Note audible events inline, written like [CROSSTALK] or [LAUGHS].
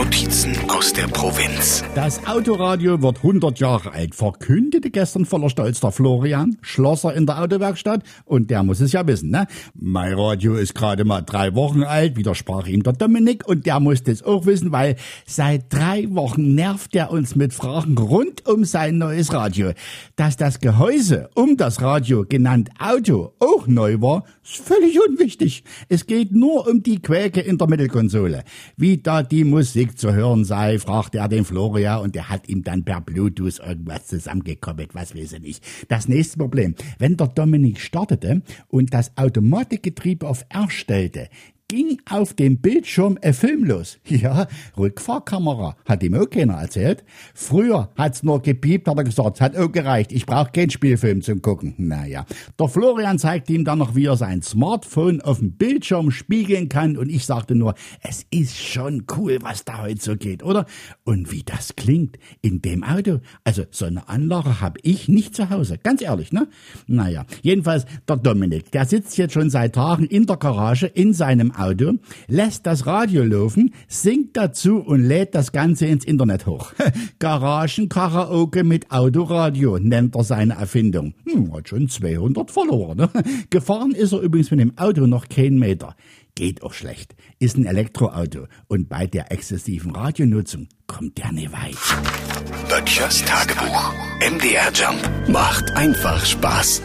Notizen aus der Provinz. Das Autoradio wird 100 Jahre alt, verkündete gestern voller Stolz der Florian, Schlosser in der Autowerkstatt, und der muss es ja wissen, ne? Mein Radio ist gerade mal drei Wochen alt, widersprach ihm der Dominik, und der muss das auch wissen, weil seit drei Wochen nervt er uns mit Fragen rund um sein neues Radio. Dass das Gehäuse um das Radio, genannt Auto, auch neu war, ist völlig unwichtig. Es geht nur um die Quäke in der Mittelkonsole. Wie da die Musik zu hören sei, fragte er den Florian und der hat ihm dann per Bluetooth irgendwas zusammengekoppelt, was weiß ich nicht. Das nächste Problem, wenn der Dominik startete und das Automatikgetriebe auf R stellte, ging auf dem Bildschirm ein Film los. [LAUGHS] Ja, Rückfahrkamera, hat ihm auch keiner erzählt. Früher hat's nur gepiept, hat er gesagt, hat auch gereicht, ich brauche keinen Spielfilm zum Gucken. Naja, der Florian zeigte ihm dann noch, wie er sein Smartphone auf dem Bildschirm spiegeln kann und ich sagte nur, es ist schon cool, was da heute so geht, oder? Und wie das klingt in dem Auto. Also so eine Anlage habe ich nicht zu Hause, ganz ehrlich, ne? Naja, jedenfalls der Dominik, der sitzt jetzt schon seit Tagen in der Garage in seinem Auto, lässt das Radio laufen, singt dazu und lädt das Ganze ins Internet hoch. [LAUGHS] Garagenkaraoke mit Autoradio nennt er seine Erfindung. Hm, hat schon 200 Follower. Ne? [LAUGHS] Gefahren ist er übrigens mit dem Auto noch kein Meter. Geht auch schlecht. Ist ein Elektroauto und bei der exzessiven Radionutzung kommt der nicht weit. Böttchers Tagebuch. MDR Jump macht einfach Spaß.